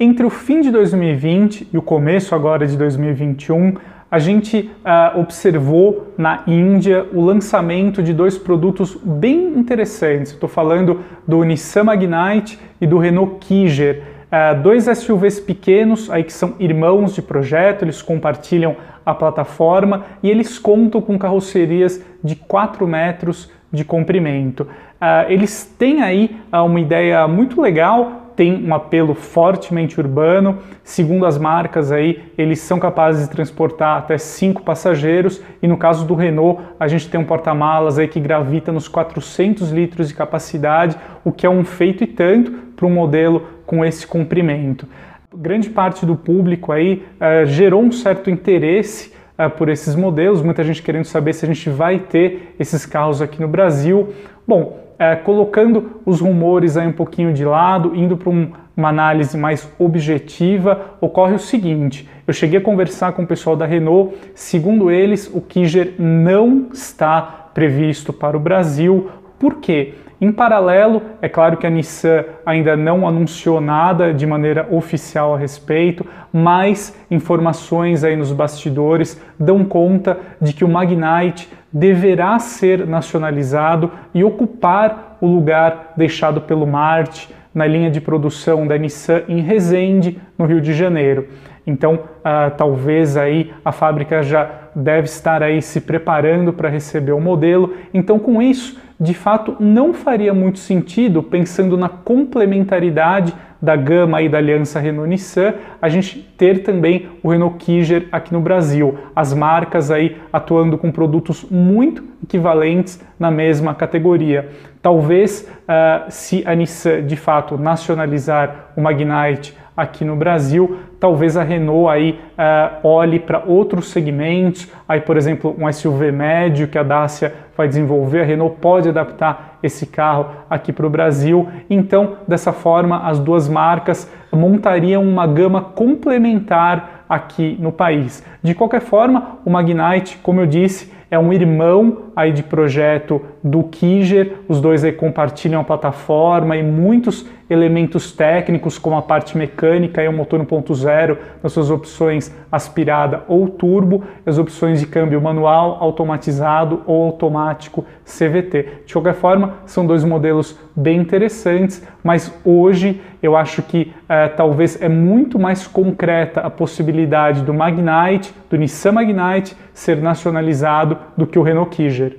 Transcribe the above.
Entre o fim de 2020 e o começo agora de 2021, a gente uh, observou na Índia o lançamento de dois produtos bem interessantes. Estou falando do Nissan Magnite e do Renault Kiger. Uh, dois SUVs pequenos, aí que são irmãos de projeto, eles compartilham a plataforma e eles contam com carrocerias de 4 metros de comprimento. Uh, eles têm aí uma ideia muito legal tem um apelo fortemente urbano. Segundo as marcas aí, eles são capazes de transportar até cinco passageiros e no caso do Renault, a gente tem um porta-malas aí que gravita nos 400 litros de capacidade, o que é um feito e tanto para um modelo com esse comprimento. Grande parte do público aí uh, gerou um certo interesse uh, por esses modelos, muita gente querendo saber se a gente vai ter esses carros aqui no Brasil. Bom, é, colocando os rumores aí um pouquinho de lado, indo para um, uma análise mais objetiva, ocorre o seguinte: eu cheguei a conversar com o pessoal da Renault, segundo eles, o Kiger não está previsto para o Brasil. Por quê? Em paralelo, é claro que a Nissan ainda não anunciou nada de maneira oficial a respeito, mas informações aí nos bastidores dão conta de que o Magnite deverá ser nacionalizado e ocupar o lugar deixado pelo Marte na linha de produção da Nissan em Resende, no Rio de Janeiro. Então, uh, talvez aí a fábrica já deve estar aí se preparando para receber o modelo. Então, com isso, de fato, não faria muito sentido, pensando na complementaridade da gama aí da aliança Renault-Nissan, a gente ter também o Renault Kiger aqui no Brasil. As marcas aí atuando com produtos muito equivalentes na mesma categoria. Talvez, uh, se a Nissan de fato nacionalizar o Magnite aqui no Brasil, talvez a Renault aí uh, olhe para outros segmentos, aí por exemplo um SUV médio que a Dacia vai desenvolver, a Renault pode adaptar esse carro aqui para o Brasil, então dessa forma as duas marcas montariam uma gama complementar aqui no país. De qualquer forma, o Magnite, como eu disse, é um irmão aí de projeto do Kiger, os dois compartilham a plataforma e muitos elementos técnicos como a parte mecânica e o motor 1.0 nas suas opções aspirada ou turbo, as opções de câmbio manual, automatizado ou automático CVT. De qualquer forma, são dois modelos bem interessantes, mas hoje eu acho que é, talvez é muito mais concreta a possibilidade do Magnite, do Nissan Magnite, ser nacionalizado do que o Renault Kiger.